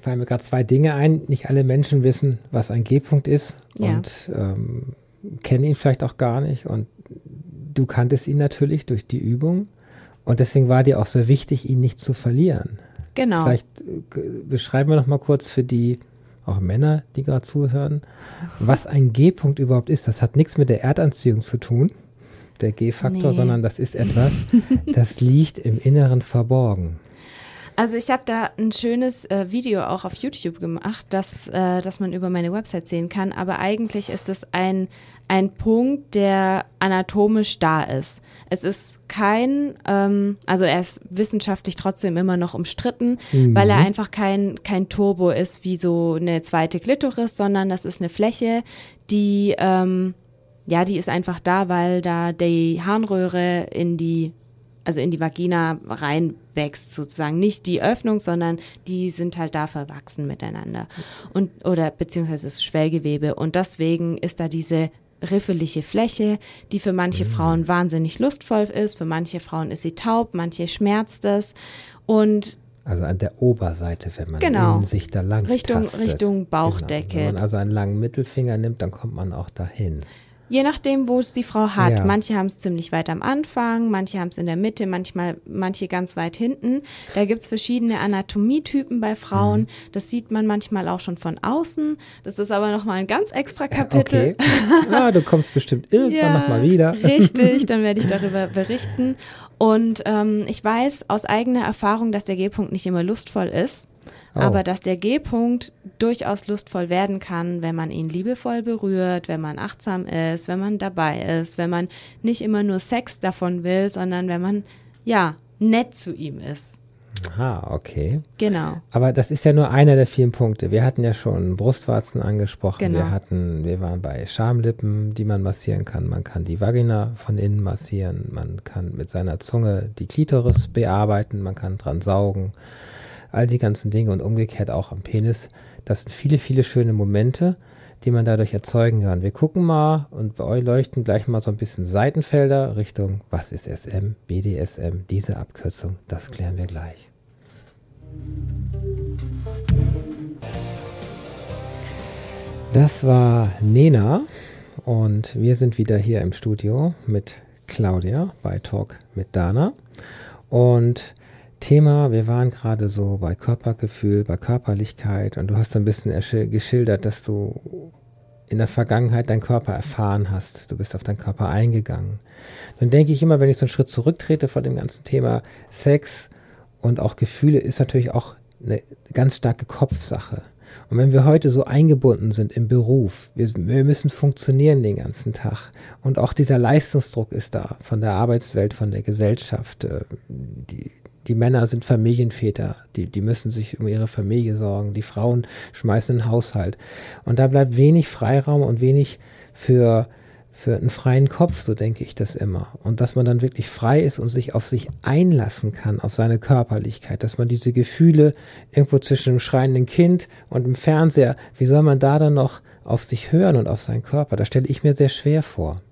fallen mir gerade zwei Dinge ein. Nicht alle Menschen wissen, was ein G-Punkt ist ja. und ähm, kennen ihn vielleicht auch gar nicht. Und du kanntest ihn natürlich durch die Übung. Und deswegen war dir auch so wichtig, ihn nicht zu verlieren. Genau. Vielleicht äh, beschreiben wir noch mal kurz für die auch Männer, die gerade zuhören, was ein G-Punkt überhaupt ist. Das hat nichts mit der Erdanziehung zu tun, der G-Faktor, nee. sondern das ist etwas, das liegt im Inneren verborgen. Also ich habe da ein schönes äh, Video auch auf YouTube gemacht, das, äh, das man über meine Website sehen kann. Aber eigentlich ist es ein, ein Punkt, der anatomisch da ist. Es ist kein, ähm, also er ist wissenschaftlich trotzdem immer noch umstritten, mhm. weil er einfach kein, kein Turbo ist wie so eine zweite Klitoris, sondern das ist eine Fläche, die, ähm, ja, die ist einfach da, weil da die Harnröhre in die also in die Vagina reinwächst sozusagen. Nicht die Öffnung, sondern die sind halt da verwachsen miteinander. Und, oder beziehungsweise das Schwellgewebe. Und deswegen ist da diese riffelige Fläche, die für manche mhm. Frauen wahnsinnig lustvoll ist, für manche Frauen ist sie taub, manche schmerzt es. Und also an der Oberseite, wenn man genau. sich da lang Richtung, tastet. Richtung Bauchdecke. Genau. Wenn man also einen langen Mittelfinger nimmt, dann kommt man auch dahin. Je nachdem, wo es die Frau hat. Ja. Manche haben es ziemlich weit am Anfang, manche haben es in der Mitte, manchmal manche ganz weit hinten. Da gibt es verschiedene Anatomietypen bei Frauen. Mhm. Das sieht man manchmal auch schon von außen. Das ist aber nochmal ein ganz extra Kapitel. Okay. Ja, du kommst bestimmt [LAUGHS] irgendwann ja, nochmal wieder. Richtig, dann werde ich [LAUGHS] darüber berichten. Und ähm, ich weiß aus eigener Erfahrung, dass der G-Punkt nicht immer lustvoll ist. Oh. Aber dass der G-Punkt durchaus lustvoll werden kann, wenn man ihn liebevoll berührt, wenn man achtsam ist, wenn man dabei ist, wenn man nicht immer nur Sex davon will, sondern wenn man, ja, nett zu ihm ist. Aha, okay. Genau. Aber das ist ja nur einer der vielen Punkte. Wir hatten ja schon Brustwarzen angesprochen. Genau. Wir hatten, wir waren bei Schamlippen, die man massieren kann. Man kann die Vagina von innen massieren. Man kann mit seiner Zunge die Klitoris bearbeiten. Man kann dran saugen all die ganzen Dinge und umgekehrt auch am Penis. Das sind viele, viele schöne Momente, die man dadurch erzeugen kann. Wir gucken mal und bei euch leuchten gleich mal so ein bisschen Seitenfelder Richtung, was ist SM, BDSM, diese Abkürzung, das klären wir gleich. Das war Nena und wir sind wieder hier im Studio mit Claudia bei Talk mit Dana. Und Thema, wir waren gerade so bei Körpergefühl, bei Körperlichkeit und du hast ein bisschen geschildert, dass du in der Vergangenheit deinen Körper erfahren hast. Du bist auf deinen Körper eingegangen. Dann denke ich immer, wenn ich so einen Schritt zurücktrete von dem ganzen Thema Sex und auch Gefühle, ist natürlich auch eine ganz starke Kopfsache. Und wenn wir heute so eingebunden sind im Beruf, wir, wir, müssen funktionieren den ganzen Tag. Und auch dieser Leistungsdruck ist da von der Arbeitswelt, von der Gesellschaft. Äh, die, die Männer sind Familienväter, die, die müssen sich um ihre Familie sorgen, die Frauen schmeißen den Haushalt. Und da bleibt wenig Freiraum und wenig für, für einen freien Kopf, so denke ich das immer. Und dass man dann wirklich frei ist und sich auf sich einlassen kann, auf seine Körperlichkeit, dass man diese Gefühle irgendwo zwischen dem schreienden Kind und dem Fernseher, wie soll man da dann noch auf sich hören und auf seinen Körper? Das stelle ich mir sehr schwer vor.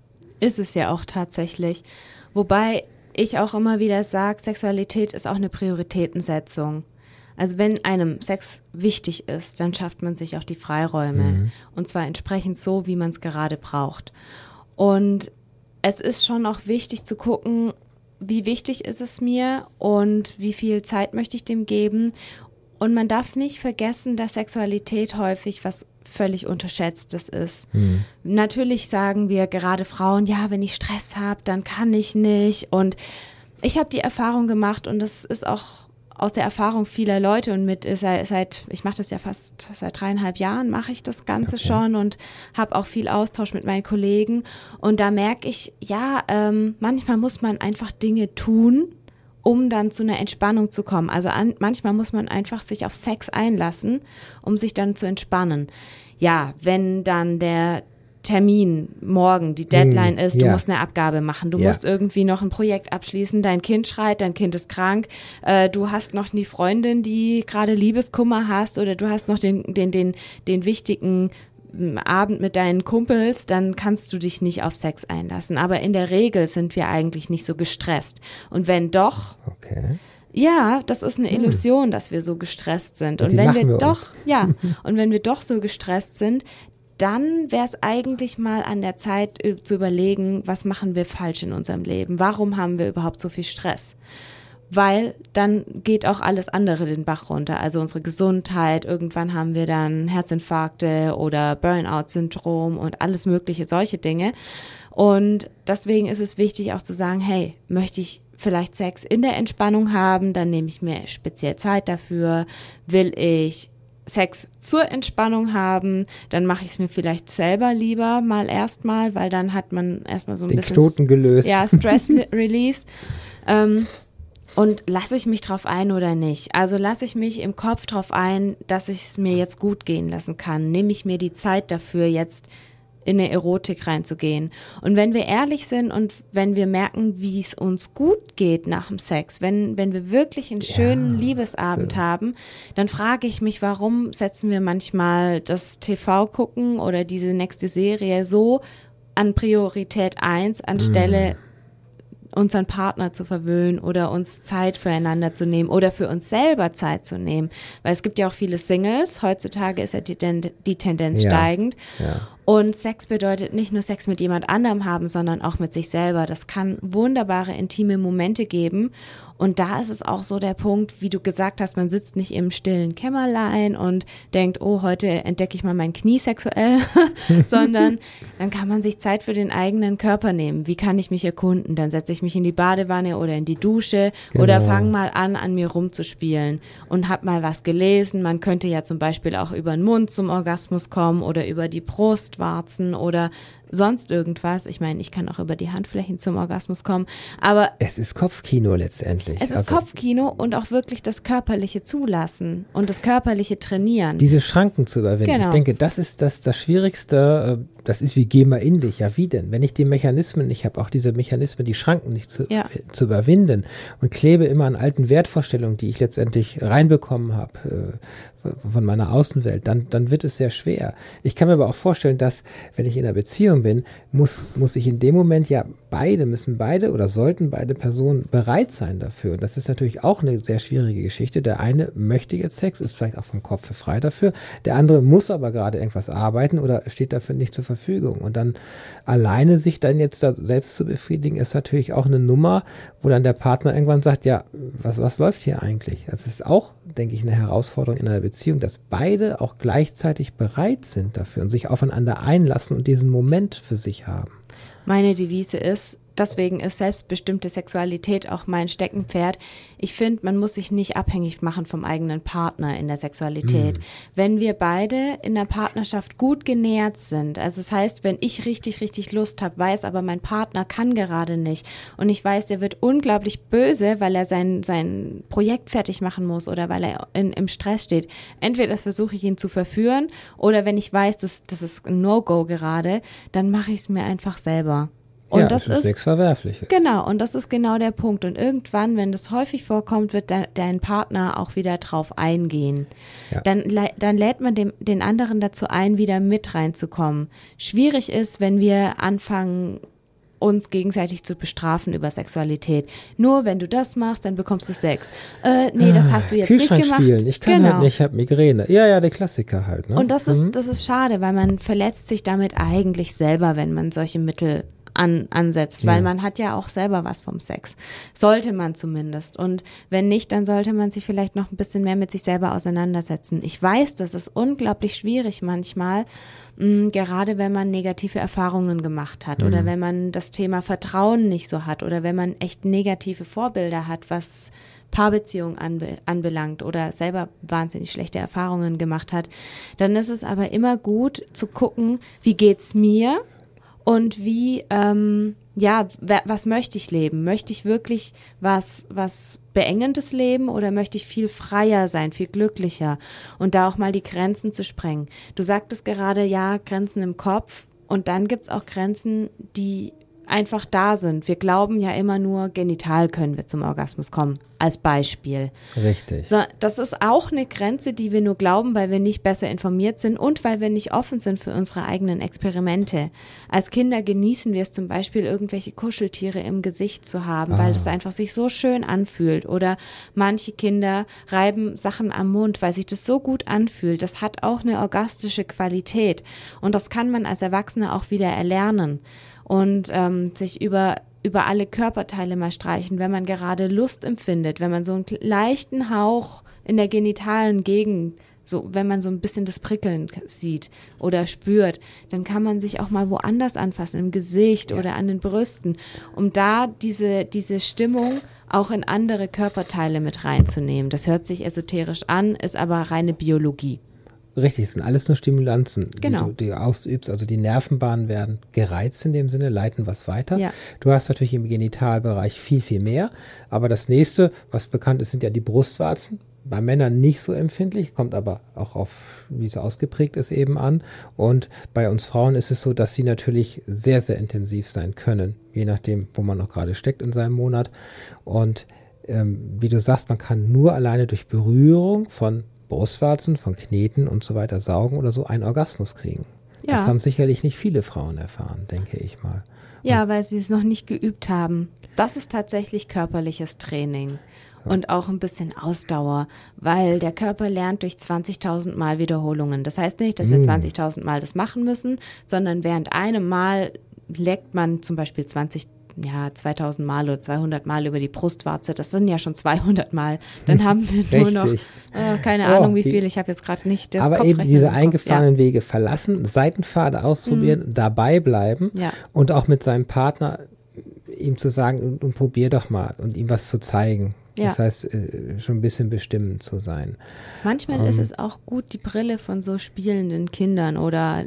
Ist es ja auch tatsächlich. Wobei ich auch immer wieder sage, Sexualität ist auch eine Prioritätensetzung. Also wenn einem Sex wichtig ist, dann schafft man sich auch die Freiräume. Mhm. Und zwar entsprechend so, wie man es gerade braucht. Und es ist schon auch wichtig zu gucken, wie wichtig ist es mir und wie viel Zeit möchte ich dem geben. Und man darf nicht vergessen, dass Sexualität häufig was völlig unterschätztes ist. Mhm. Natürlich sagen wir gerade Frauen, ja, wenn ich Stress habe, dann kann ich nicht. Und ich habe die Erfahrung gemacht und das ist auch aus der Erfahrung vieler Leute und mit seit, ich mache das ja fast seit dreieinhalb Jahren mache ich das Ganze okay. schon und habe auch viel Austausch mit meinen Kollegen und da merke ich, ja, ähm, manchmal muss man einfach Dinge tun, um dann zu einer Entspannung zu kommen. Also an, manchmal muss man einfach sich auf Sex einlassen, um sich dann zu entspannen. Ja, wenn dann der Termin morgen, die Deadline mm, ist, du ja. musst eine Abgabe machen, du ja. musst irgendwie noch ein Projekt abschließen, dein Kind schreit, dein Kind ist krank, äh, du hast noch die Freundin, die gerade Liebeskummer hast oder du hast noch den, den, den, den wichtigen Abend mit deinen Kumpels, dann kannst du dich nicht auf Sex einlassen. Aber in der Regel sind wir eigentlich nicht so gestresst. Und wenn doch, okay. Ja, das ist eine hm. Illusion, hm. dass wir so gestresst sind. Und, und wenn wir, wir doch, ja, [LAUGHS] und wenn wir doch so gestresst sind, dann wäre es eigentlich mal an der Zeit äh, zu überlegen, was machen wir falsch in unserem Leben? Warum haben wir überhaupt so viel Stress? Weil dann geht auch alles andere den Bach runter. Also unsere Gesundheit, irgendwann haben wir dann Herzinfarkte oder Burnout-Syndrom und alles mögliche solche Dinge. Und deswegen ist es wichtig auch zu sagen, hey, möchte ich vielleicht Sex in der Entspannung haben, dann nehme ich mir speziell Zeit dafür. Will ich Sex zur Entspannung haben, dann mache ich es mir vielleicht selber lieber mal erstmal, weil dann hat man erstmal so ein Den bisschen Knoten gelöst. Ja, Stress [LAUGHS] Release. Ähm, und lasse ich mich drauf ein oder nicht? Also lasse ich mich im Kopf drauf ein, dass ich es mir jetzt gut gehen lassen kann. Nehme ich mir die Zeit dafür jetzt in eine Erotik reinzugehen. Und wenn wir ehrlich sind und wenn wir merken, wie es uns gut geht nach dem Sex, wenn, wenn wir wirklich einen schönen ja, Liebesabend ja. haben, dann frage ich mich, warum setzen wir manchmal das TV gucken oder diese nächste Serie so an Priorität 1 anstelle mm unseren Partner zu verwöhnen oder uns Zeit füreinander zu nehmen oder für uns selber Zeit zu nehmen. Weil es gibt ja auch viele Singles. Heutzutage ist ja die, die Tendenz ja. steigend. Ja. Und Sex bedeutet nicht nur Sex mit jemand anderem haben, sondern auch mit sich selber. Das kann wunderbare intime Momente geben. Und da ist es auch so der Punkt, wie du gesagt hast, man sitzt nicht im stillen Kämmerlein und denkt, oh, heute entdecke ich mal mein Knie sexuell, [LAUGHS] sondern dann kann man sich Zeit für den eigenen Körper nehmen. Wie kann ich mich erkunden? Dann setze ich mich in die Badewanne oder in die Dusche genau. oder fange mal an, an mir rumzuspielen und habe mal was gelesen. Man könnte ja zum Beispiel auch über den Mund zum Orgasmus kommen oder über die Brustwarzen oder sonst irgendwas. Ich meine, ich kann auch über die Handflächen zum Orgasmus kommen, aber es ist Kopfkino letztendlich. Es ist also, Kopfkino und auch wirklich das körperliche zulassen und das körperliche trainieren. Diese Schranken zu überwinden. Genau. Ich denke, das ist das, das Schwierigste. Äh, das ist wie geh mal in dich. Ja, wie denn? Wenn ich die Mechanismen nicht habe, auch diese Mechanismen, die Schranken nicht zu, ja. zu überwinden und klebe immer an alten Wertvorstellungen, die ich letztendlich reinbekommen habe, äh, von meiner Außenwelt, dann, dann wird es sehr schwer. Ich kann mir aber auch vorstellen, dass, wenn ich in einer Beziehung bin, muss, muss ich in dem Moment ja beide, müssen beide oder sollten beide Personen bereit sein dafür. Und das ist natürlich auch eine sehr schwierige Geschichte. Der eine möchte jetzt Sex, ist vielleicht auch vom Kopf frei dafür. Der andere muss aber gerade irgendwas arbeiten oder steht dafür nicht zur Verfügung. Und dann alleine sich dann jetzt da selbst zu befriedigen, ist natürlich auch eine Nummer, wo dann der Partner irgendwann sagt, ja, was, was läuft hier eigentlich? Das ist auch, denke ich, eine Herausforderung in einer Beziehung, dass beide auch gleichzeitig bereit sind dafür und sich aufeinander einlassen und diesen Moment für sich haben. Meine Devise ist, Deswegen ist selbstbestimmte Sexualität auch mein Steckenpferd. Ich finde, man muss sich nicht abhängig machen vom eigenen Partner in der Sexualität. Mhm. Wenn wir beide in der Partnerschaft gut genährt sind, also das heißt, wenn ich richtig, richtig Lust habe, weiß aber mein Partner kann gerade nicht und ich weiß, der wird unglaublich böse, weil er sein, sein Projekt fertig machen muss oder weil er in, im Stress steht. Entweder versuche ich ihn zu verführen oder wenn ich weiß, dass das ist ein No-Go gerade, dann mache ich es mir einfach selber. Und ja, das, das ist nichts Verwerfliches. Genau, und das ist genau der Punkt. Und irgendwann, wenn das häufig vorkommt, wird de dein Partner auch wieder drauf eingehen. Ja. Dann, dann lädt man dem, den anderen dazu ein, wieder mit reinzukommen. Schwierig ist, wenn wir anfangen, uns gegenseitig zu bestrafen über Sexualität. Nur wenn du das machst, dann bekommst du Sex. Äh, nee, das hast du jetzt nicht gemacht. Spielen. Ich kann genau. halt nicht, ich habe Migräne. Ja, ja, der Klassiker halt. Ne? Und das mhm. ist, das ist schade, weil man verletzt sich damit eigentlich selber, wenn man solche Mittel an, ansetzt, weil ja. man hat ja auch selber was vom Sex. Sollte man zumindest. Und wenn nicht, dann sollte man sich vielleicht noch ein bisschen mehr mit sich selber auseinandersetzen. Ich weiß, das ist unglaublich schwierig manchmal, mh, mm, gerade wenn man negative Erfahrungen gemacht hat mhm. oder wenn man das Thema Vertrauen nicht so hat oder wenn man echt negative Vorbilder hat, was Paarbeziehung anbe anbelangt oder selber wahnsinnig schlechte Erfahrungen gemacht hat, dann ist es aber immer gut zu gucken, wie geht's mir und wie, ähm, ja, was möchte ich leben? Möchte ich wirklich was, was Beengendes leben oder möchte ich viel freier sein, viel glücklicher und da auch mal die Grenzen zu sprengen? Du sagtest gerade, ja, Grenzen im Kopf und dann gibt es auch Grenzen, die einfach da sind. Wir glauben ja immer nur, genital können wir zum Orgasmus kommen, als Beispiel. Richtig. So, das ist auch eine Grenze, die wir nur glauben, weil wir nicht besser informiert sind und weil wir nicht offen sind für unsere eigenen Experimente. Als Kinder genießen wir es zum Beispiel, irgendwelche Kuscheltiere im Gesicht zu haben, ah. weil es einfach sich so schön anfühlt. Oder manche Kinder reiben Sachen am Mund, weil sich das so gut anfühlt. Das hat auch eine orgastische Qualität. Und das kann man als Erwachsener auch wieder erlernen und ähm, sich über über alle Körperteile mal streichen, wenn man gerade Lust empfindet, wenn man so einen leichten Hauch in der genitalen Gegend so, wenn man so ein bisschen das Prickeln sieht oder spürt, dann kann man sich auch mal woanders anfassen, im Gesicht ja. oder an den Brüsten, um da diese, diese Stimmung auch in andere Körperteile mit reinzunehmen. Das hört sich esoterisch an, ist aber reine Biologie. Richtig, es sind alles nur Stimulanzen, genau. die, du, die ausübst. Also die Nervenbahnen werden gereizt in dem Sinne, leiten was weiter. Ja. Du hast natürlich im Genitalbereich viel, viel mehr. Aber das nächste, was bekannt ist, sind ja die Brustwarzen. Bei Männern nicht so empfindlich, kommt aber auch auf, wie so ausgeprägt ist, eben an. Und bei uns Frauen ist es so, dass sie natürlich sehr, sehr intensiv sein können, je nachdem, wo man noch gerade steckt in seinem Monat. Und ähm, wie du sagst, man kann nur alleine durch Berührung von Brustwarzen, von Kneten und so weiter saugen oder so einen Orgasmus kriegen. Ja. Das haben sicherlich nicht viele Frauen erfahren, denke ich mal. Ja, und weil sie es noch nicht geübt haben. Das ist tatsächlich körperliches Training und auch ein bisschen Ausdauer, weil der Körper lernt durch 20.000 Mal Wiederholungen. Das heißt nicht, dass wir 20.000 mm. Mal das machen müssen, sondern während einem Mal leckt man zum Beispiel 20 ja, 2000 Mal oder 200 Mal über die Brustwarze, das sind ja schon 200 Mal. Dann haben wir nur noch, äh, keine oh, Ahnung wie viel, ich habe jetzt gerade nicht das Aber eben diese eingefahrenen ja. Wege verlassen, Seitenpfade ausprobieren, mhm. dabei bleiben ja. und auch mit seinem Partner ihm zu sagen, und, und probier doch mal und ihm was zu zeigen. Ja. Das heißt, äh, schon ein bisschen bestimmend zu sein. Manchmal um, ist ähm. es auch gut, die Brille von so spielenden Kindern oder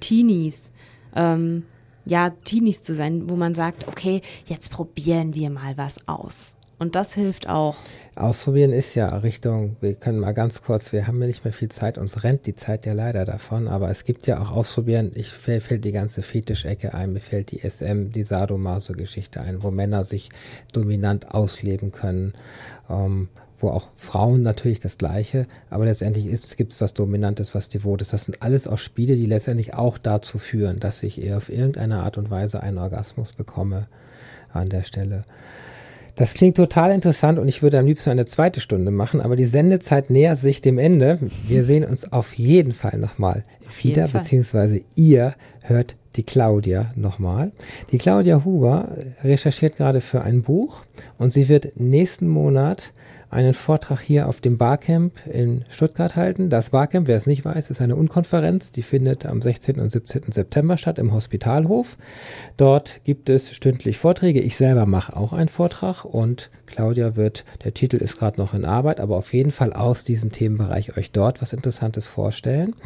Teenies ähm, ja, Teenies zu sein, wo man sagt, okay, jetzt probieren wir mal was aus. Und das hilft auch. Ausprobieren ist ja Richtung, wir können mal ganz kurz, wir haben ja nicht mehr viel Zeit, uns rennt die Zeit ja leider davon, aber es gibt ja auch Ausprobieren, ich fällt die ganze Fetischecke ein, mir fällt die SM, die Sadomaso-Geschichte ein, wo Männer sich dominant ausleben können. Ähm, wo auch Frauen natürlich das Gleiche, aber letztendlich gibt es was Dominantes, was Devotes. Das sind alles auch Spiele, die letztendlich auch dazu führen, dass ich eher auf irgendeine Art und Weise einen Orgasmus bekomme an der Stelle. Das klingt total interessant und ich würde am liebsten eine zweite Stunde machen, aber die Sendezeit nähert sich dem Ende. Wir sehen uns auf jeden Fall nochmal wieder, beziehungsweise ihr hört die Claudia nochmal. Die Claudia Huber recherchiert gerade für ein Buch und sie wird nächsten Monat einen Vortrag hier auf dem Barcamp in Stuttgart halten. Das Barcamp, wer es nicht weiß, ist eine Unkonferenz, die findet am 16. und 17. September statt im Hospitalhof. Dort gibt es stündlich Vorträge. Ich selber mache auch einen Vortrag und Claudia wird, der Titel ist gerade noch in Arbeit, aber auf jeden Fall aus diesem Themenbereich euch dort was Interessantes vorstellen.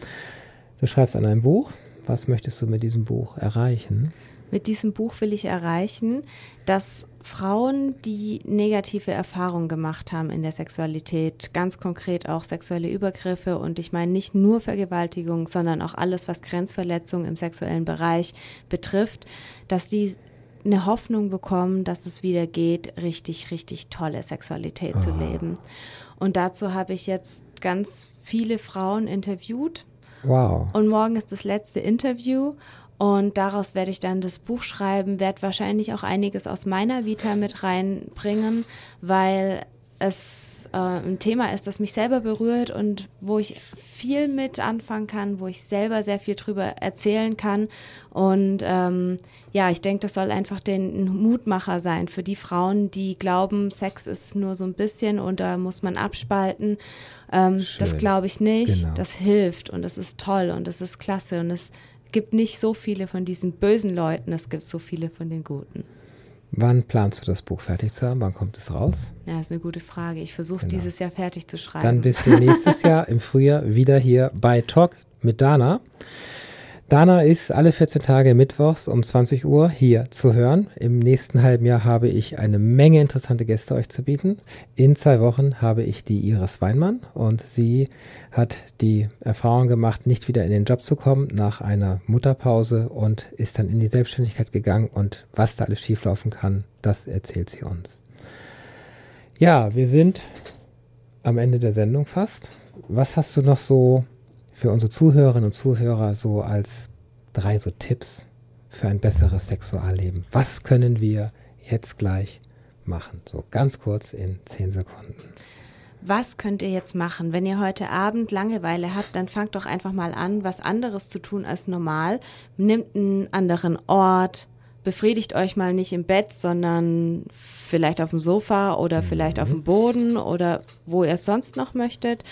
Du schreibst an einem Buch. Was möchtest du mit diesem Buch erreichen? Mit diesem Buch will ich erreichen, dass Frauen, die negative Erfahrungen gemacht haben in der Sexualität, ganz konkret auch sexuelle Übergriffe und ich meine nicht nur Vergewaltigung, sondern auch alles, was Grenzverletzung im sexuellen Bereich betrifft, dass die eine Hoffnung bekommen, dass es wieder geht, richtig, richtig tolle Sexualität oh. zu ah. leben. Und dazu habe ich jetzt ganz viele Frauen interviewt. Wow. Und morgen ist das letzte Interview Und daraus werde ich dann das Buch schreiben, werde wahrscheinlich auch einiges aus meiner Vita mit reinbringen, weil es äh, ein Thema ist, das mich selber berührt und wo ich viel mit anfangen kann, wo ich selber sehr viel drüber erzählen kann. Und ähm, ja, ich denke, das soll einfach den Mutmacher sein für die Frauen, die glauben, Sex ist nur so ein bisschen und da muss man abspalten. Ähm, das glaube ich nicht. Genau. Das hilft und es ist toll und es ist klasse und es gibt nicht so viele von diesen bösen Leuten, es gibt so viele von den Guten. Wann planst du das Buch fertig zu haben? Wann kommt es raus? Ja, das ist eine gute Frage. Ich versuche es genau. dieses Jahr fertig zu schreiben. Dann bist du nächstes [LAUGHS] Jahr im Frühjahr wieder hier bei Talk mit Dana. Dana ist alle 14 Tage mittwochs um 20 Uhr hier zu hören. Im nächsten halben Jahr habe ich eine Menge interessante Gäste euch zu bieten. In zwei Wochen habe ich die Iris Weinmann und sie hat die Erfahrung gemacht, nicht wieder in den Job zu kommen nach einer Mutterpause und ist dann in die Selbstständigkeit gegangen und was da alles schieflaufen kann, das erzählt sie uns. Ja, wir sind am Ende der Sendung fast. Was hast du noch so für unsere Zuhörerinnen und Zuhörer so als drei so Tipps für ein besseres Sexualleben? Was können wir jetzt gleich machen? So ganz kurz in zehn Sekunden. Was könnt ihr jetzt machen? Wenn ihr heute Abend Langeweile habt, dann fangt doch einfach mal an, was anderes zu tun als normal. Nimmt einen anderen Ort, befriedigt euch mal nicht im Bett, sondern vielleicht auf dem Sofa oder vielleicht mhm. auf dem Boden oder wo ihr es sonst noch möchtet.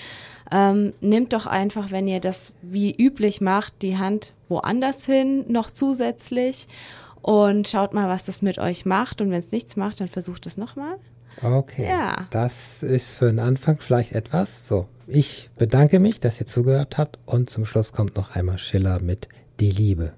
Ähm, nehmt doch einfach, wenn ihr das wie üblich macht, die Hand woanders hin, noch zusätzlich und schaut mal, was das mit euch macht. Und wenn es nichts macht, dann versucht es nochmal. Okay. Ja. Das ist für den Anfang vielleicht etwas. So, ich bedanke mich, dass ihr zugehört habt und zum Schluss kommt noch einmal Schiller mit Die Liebe.